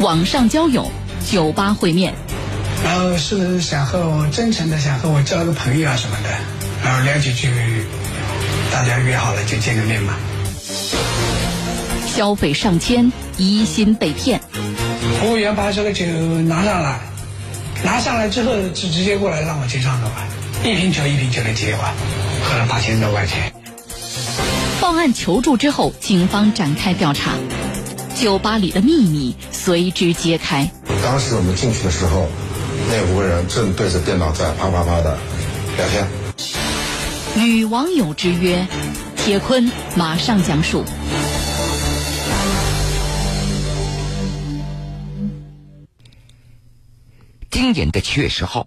网上交友，酒吧会面。然后是想和我真诚的想和我交个朋友啊什么的？然后聊几句，大家约好了就见个面嘛。消费上千，疑心被骗。服务员把这个酒拿上来，拿上来之后就直接过来让我结账的吧，一瓶酒一瓶酒的结吧，喝了八千多块钱。报案求助之后，警方展开调查，酒吧里的秘密随之揭开。当时我们进去的时候，那五个人正对着电脑在啪啪啪的聊天。与网友之约，铁坤马上讲述。今年的七月十号，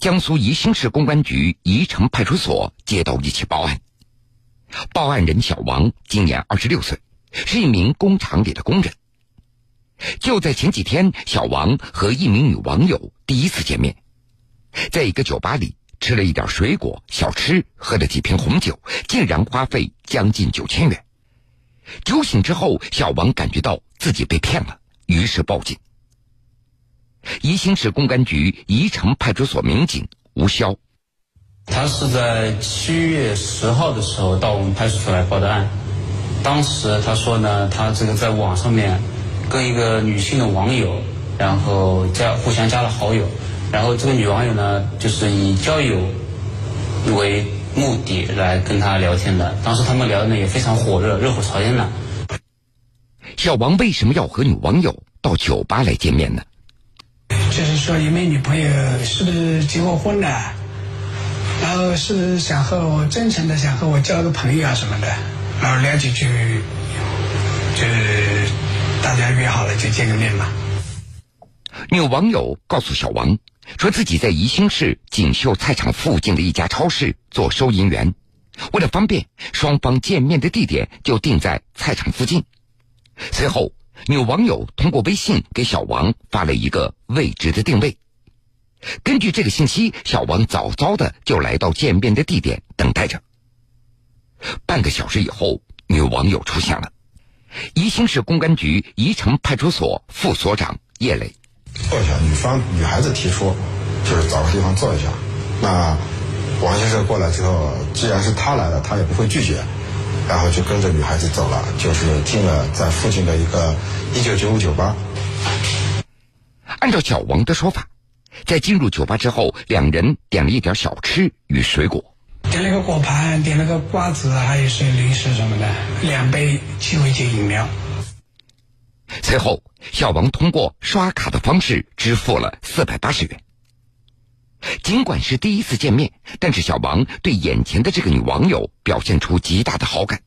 江苏宜兴市公安局宜城派出所接到一起报案。报案人小王今年二十六岁，是一名工厂里的工人。就在前几天，小王和一名女网友第一次见面，在一个酒吧里吃了一点水果小吃，喝了几瓶红酒，竟然花费将近九千元。酒醒之后，小王感觉到自己被骗了，于是报警。宜兴市公安局宜城派出所民警吴潇，他是在七月十号的时候到我们派出所来报的案。当时他说呢，他这个在网上面跟一个女性的网友，然后加互相加了好友，然后这个女网友呢，就是以交友为目的来跟他聊天的。当时他们聊的呢也非常火热，热火朝天的。小王为什么要和女网友到酒吧来见面呢？就是说有没有女朋友，是不是结过婚的，然后是不是想和我真诚的想和我交个朋友啊什么的，然后聊几句，就大家约好了就见个面吧。有网友告诉小王，说自己在宜兴市锦绣菜场附近的一家超市做收银员，为了方便，双方见面的地点就定在菜场附近。随后。有网友通过微信给小王发了一个未知的定位。根据这个信息，小王早早的就来到见面的地点等待着。半个小时以后，女网友出现了。宜兴市公安局宜城派出所副所长叶磊，坐一下，女方女孩子提出，就是找个地方坐一下。那王先生过来之后，既然是他来了，他也不会拒绝。然后就跟着女孩子走了，就是进了在附近的一个一九九五酒吧。按照小王的说法，在进入酒吧之后，两人点了一点小吃与水果，点了个果盘，点了个瓜子，还有些零食什么的，两杯鸡尾酒饮料。随后，小王通过刷卡的方式支付了四百八十元。尽管是第一次见面，但是小王对眼前的这个女网友表现出极大的好感。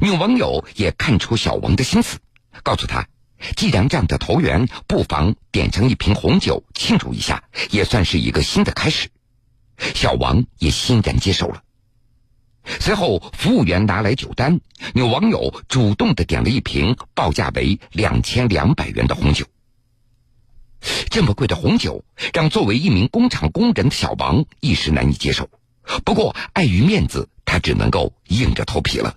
女网友也看出小王的心思，告诉他，既然这样的投缘，不妨点上一瓶红酒庆祝一下，也算是一个新的开始。小王也欣然接受了。随后，服务员拿来酒单，有网友主动的点了一瓶报价为两千两百元的红酒。这么贵的红酒，让作为一名工厂工人的小王一时难以接受。不过碍于面子，他只能够硬着头皮了。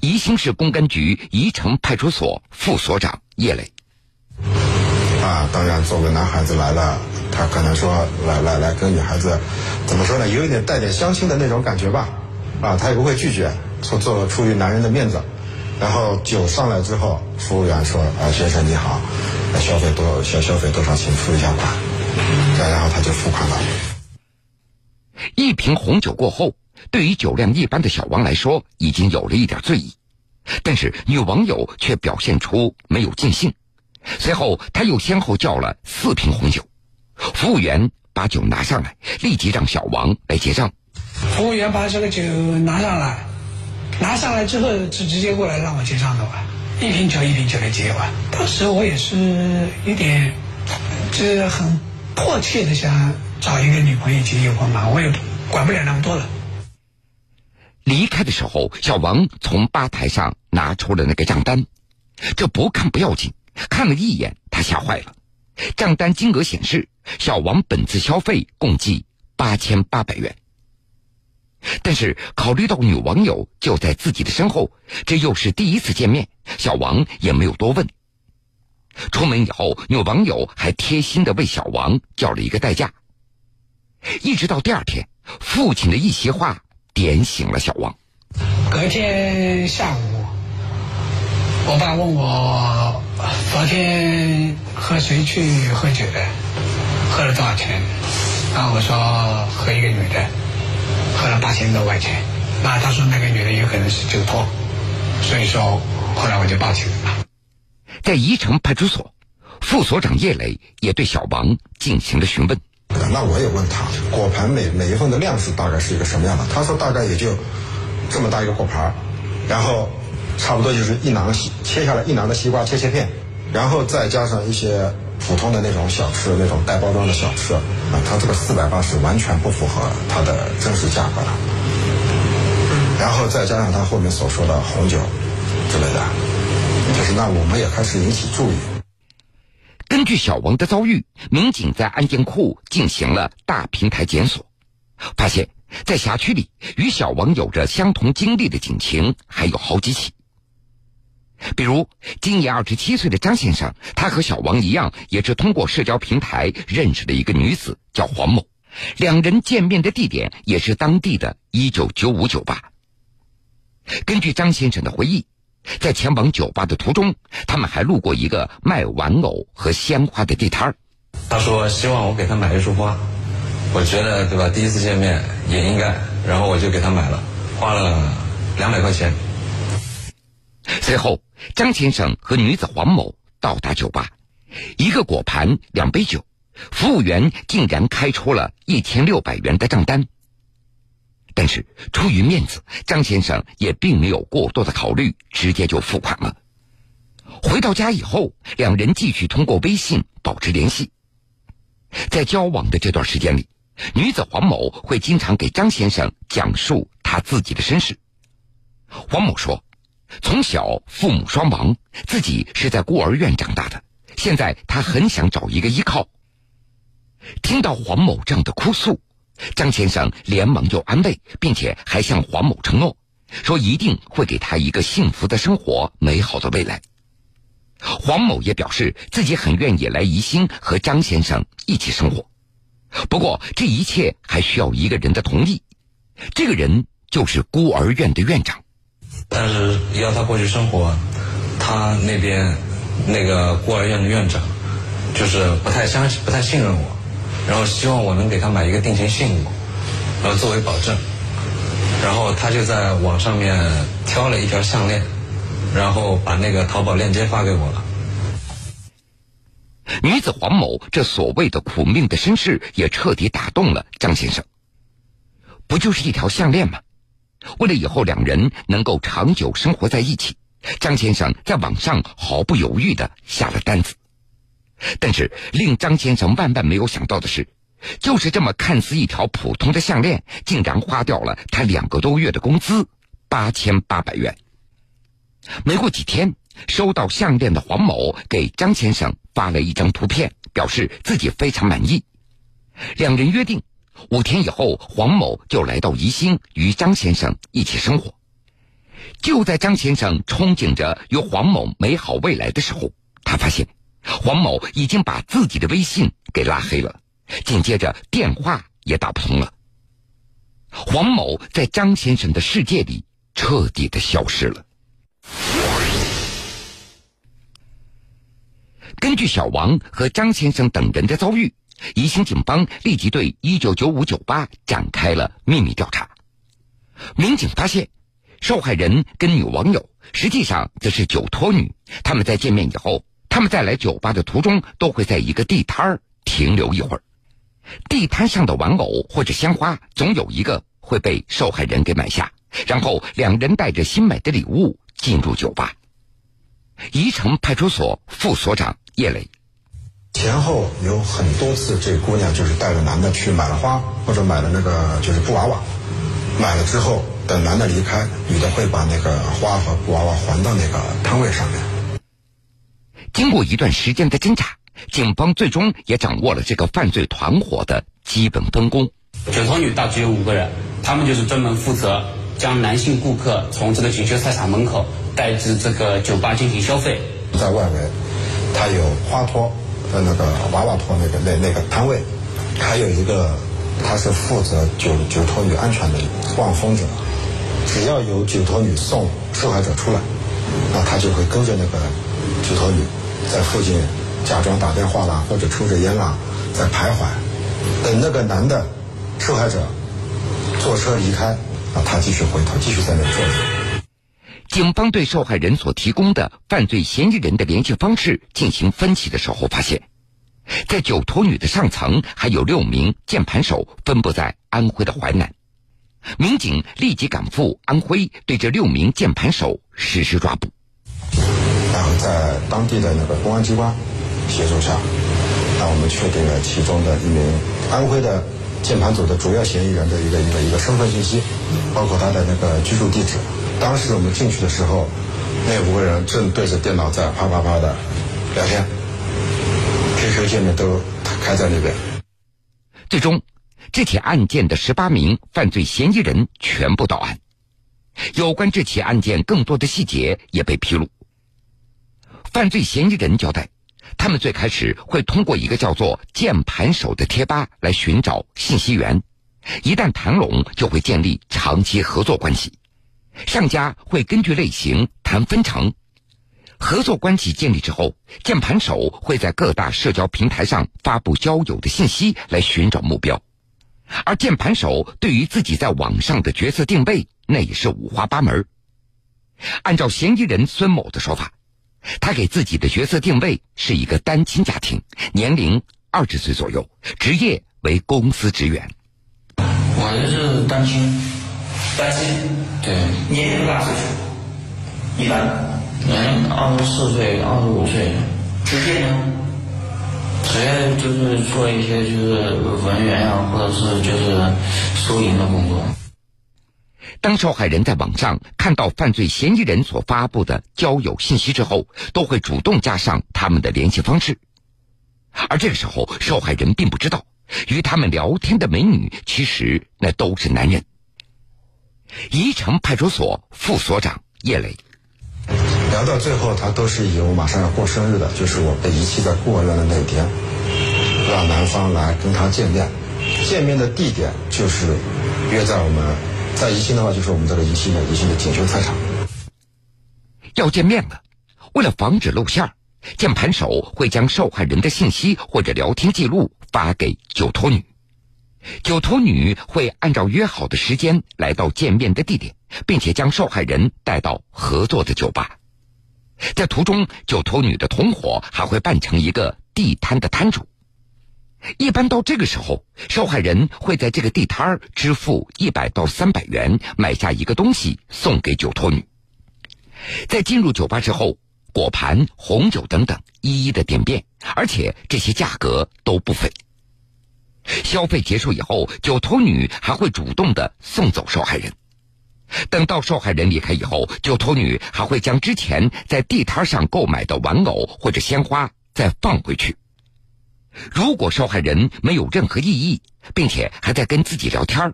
宜兴市公安局宜城派出所副所长叶磊，啊，当然，作为男孩子来了，他可能说来来来跟女孩子，怎么说呢，有一点带点相亲的那种感觉吧，啊，他也不会拒绝，说做出于男人的面子。然后酒上来之后，服务员说：“啊，先生你好，消费多消消费多少，请付一下款。”再然后他就付款了。一瓶红酒过后，对于酒量一般的小王来说，已经有了一点醉意。但是女网友却表现出没有尽兴。随后，他又先后叫了四瓶红酒。服务员把酒拿上来，立即让小王来结账。服务员把这个酒拿上来。拿上来之后是直接过来让我结账的吧，一瓶酒一瓶酒的结完。当时我也是有点，就是很迫切的想找一个女朋友结结婚嘛，我也管不了那么多了。离开的时候，小王从吧台上拿出了那个账单，这不看不要紧，看了一眼他吓坏了。账单金额显示，小王本次消费共计八千八百元。但是考虑到女网友就在自己的身后，这又是第一次见面，小王也没有多问。出门以后，女网友还贴心的为小王叫了一个代驾。一直到第二天，父亲的一席话点醒了小王。隔天下午，我爸问我昨天和谁去喝酒的，喝了多少钱？然后我说和一个女的，喝了八千多块钱。那他说那个女的有可能是酒托，所以说后来我就报警了。在宜城派出所，副所长叶磊也对小王进行了询问。那我也问他，果盘每每一份的量是大概是一个什么样的？他说大概也就这么大一个果盘，然后差不多就是一囊切下来一囊的西瓜切切片，然后再加上一些普通的那种小吃，那种带包装的小吃啊，他这个四百八是完全不符合它的真实价格的。然后再加上他后面所说的红酒之类的，就是那我们也开始引起注意。根据小王的遭遇，民警在案件库进行了大平台检索，发现，在辖区里与小王有着相同经历的警情还有好几起。比如，今年二十七岁的张先生，他和小王一样，也是通过社交平台认识的一个女子，叫黄某。两人见面的地点也是当地的一九九五酒吧。根据张先生的回忆。在前往酒吧的途中，他们还路过一个卖玩偶和鲜花的地摊儿。他说希望我给他买一束花，我觉得对吧？第一次见面也应该，然后我就给他买了，花了两百块钱。随后，张先生和女子黄某到达酒吧，一个果盘，两杯酒，服务员竟然开出了一千六百元的账单。但是出于面子，张先生也并没有过多的考虑，直接就付款了。回到家以后，两人继续通过微信保持联系。在交往的这段时间里，女子黄某会经常给张先生讲述她自己的身世。黄某说，从小父母双亡，自己是在孤儿院长大的，现在他很想找一个依靠。听到黄某这样的哭诉。张先生连忙就安慰，并且还向黄某承诺，说一定会给他一个幸福的生活、美好的未来。黄某也表示自己很愿意来宜兴和张先生一起生活，不过这一切还需要一个人的同意，这个人就是孤儿院的院长。但是要他过去生活，他那边那个孤儿院的院长就是不太相信、不太信任我。然后希望我能给他买一个定情信物，然后作为保证。然后他就在网上面挑了一条项链，然后把那个淘宝链接发给我了。女子黄某这所谓的苦命的身世，也彻底打动了张先生。不就是一条项链吗？为了以后两人能够长久生活在一起，张先生在网上毫不犹豫的下了单子。但是令张先生万万没有想到的是，就是这么看似一条普通的项链，竟然花掉了他两个多月的工资八千八百元。没过几天，收到项链的黄某给张先生发了一张图片，表示自己非常满意。两人约定五天以后，黄某就来到宜兴与张先生一起生活。就在张先生憧憬着与黄某美好未来的时候，他发现。黄某已经把自己的微信给拉黑了，紧接着电话也打不通了。黄某在张先生的世界里彻底的消失了。根据小王和张先生等人的遭遇，宜兴警方立即对一九九五酒吧展开了秘密调查。民警发现，受害人跟女网友实际上则是酒托女，他们在见面以后。他们在来酒吧的途中，都会在一个地摊儿停留一会儿。地摊上的玩偶或者鲜花，总有一个会被受害人给买下，然后两人带着新买的礼物进入酒吧。宜城派出所副所长叶磊，前后有很多次，这姑娘就是带着男的去买了花，或者买了那个就是布娃娃，买了之后，等男的离开，女的会把那个花和布娃娃还到那个摊位上面。经过一段时间的侦查，警方最终也掌握了这个犯罪团伙的基本分工。酒托女大致有五个人，他们就是专门负责将男性顾客从这个锦绣菜场门口带至这个酒吧进行消费，在外围他有花托的那个娃娃托那个那那个摊位，还有一个他是负责酒酒托女安全的望风者，只要有酒托女送受害者出来，那他就会跟着那个酒托女在附近假装打电话啦，或者抽着烟啦，在徘徊，等那个男的受害者坐车离开，啊，他继续回头，继续在那坐着。警方对受害人所提供的犯罪嫌疑人的联系方式进行分析的时候，发现，在酒托女的上层还有六名键盘手，分布在安徽的淮南。民警立即赶赴安徽，对这六名键盘手实施抓捕。然后在当地的那个公安机关协助下，那我们确定了其中的一名安徽的键盘组的主要嫌疑人的一个一个一个身份信息，包括他的那个居住地址。当时我们进去的时候，那五个人正对着电脑在啪啪啪的聊天，QQ 界面都开在那边。最终，这起案件的十八名犯罪嫌疑人全部到案。有关这起案件更多的细节也被披露。犯罪嫌疑人交代，他们最开始会通过一个叫做“键盘手”的贴吧来寻找信息源，一旦谈拢，就会建立长期合作关系。上家会根据类型谈分成，合作关系建立之后，键盘手会在各大社交平台上发布交友的信息来寻找目标，而键盘手对于自己在网上的角色定位，那也是五花八门。按照嫌疑人孙某的说法，他给自己的角色定位是一个单亲家庭，年龄二十岁左右，职业为公司职员。我这是单亲，单亲，对，年龄多大岁数？一般。年龄二十四岁、二十五岁，职业呢？职业就是做一些就是文员啊，或者是就是收银的工作。当受害人在网上看到犯罪嫌疑人所发布的交友信息之后，都会主动加上他们的联系方式。而这个时候，受害人并不知道，与他们聊天的美女其实那都是男人。宜城派出所副所长叶磊。聊到最后，他都是以我马上要过生日的，就是我被遗弃在孤儿院的那一天，让男方来跟他见面。见面的地点就是约在我们在宜兴的话，就是我们这个宜兴的宜兴的锦绣菜场。要见面了，为了防止露馅儿，键盘手会将受害人的信息或者聊天记录发给酒托女，酒托女会按照约好的时间来到见面的地点，并且将受害人带到合作的酒吧。在途中，酒托女的同伙还会扮成一个地摊的摊主。一般到这个时候，受害人会在这个地摊儿支付一百到三百元，买下一个东西送给酒托女。在进入酒吧之后，果盘、红酒等等一一的点遍，而且这些价格都不菲。消费结束以后，酒托女还会主动的送走受害人。等到受害人离开以后，酒托女还会将之前在地摊上购买的玩偶或者鲜花再放回去。如果受害人没有任何异议，并且还在跟自己聊天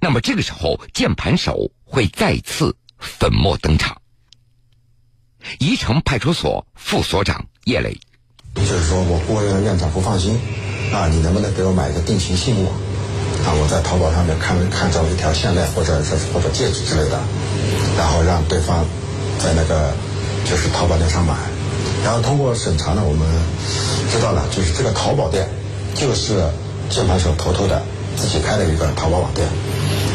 那么这个时候键盘手会再次粉墨登场。宜城派出所副所长叶磊，就是说我孤儿院的院长不放心，啊，你能不能给我买一个定情信物？啊，我在淘宝上面看看中一条项链或者是或者戒指之类的，然后让对方在那个就是淘宝店上买，然后通过审查呢，我们知道了，就是这个淘宝店就是键盘手偷偷的自己开了一个淘宝网店，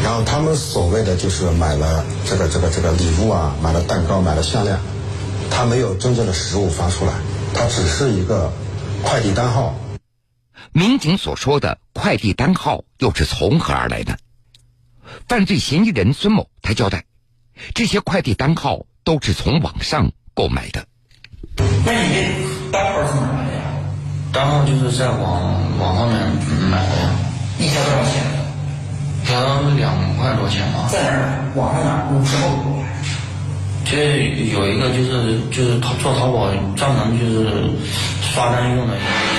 然后他们所谓的就是买了这个这个这个礼物啊，买了蛋糕，买了项链，他没有真正的实物发出来，他只是一个快递单号。民警所说的快递单号又是从何而来呢？犯罪嫌疑人孙某他交代，这些快递单号都是从网上购买的。那你这单号是哪来的呀？单号就是在网网上面买的呀，一条多少钱？条两块多钱吧。在哪儿？网上哪儿？什么平台？这有一个就是就是淘做淘宝专门就是刷单用的。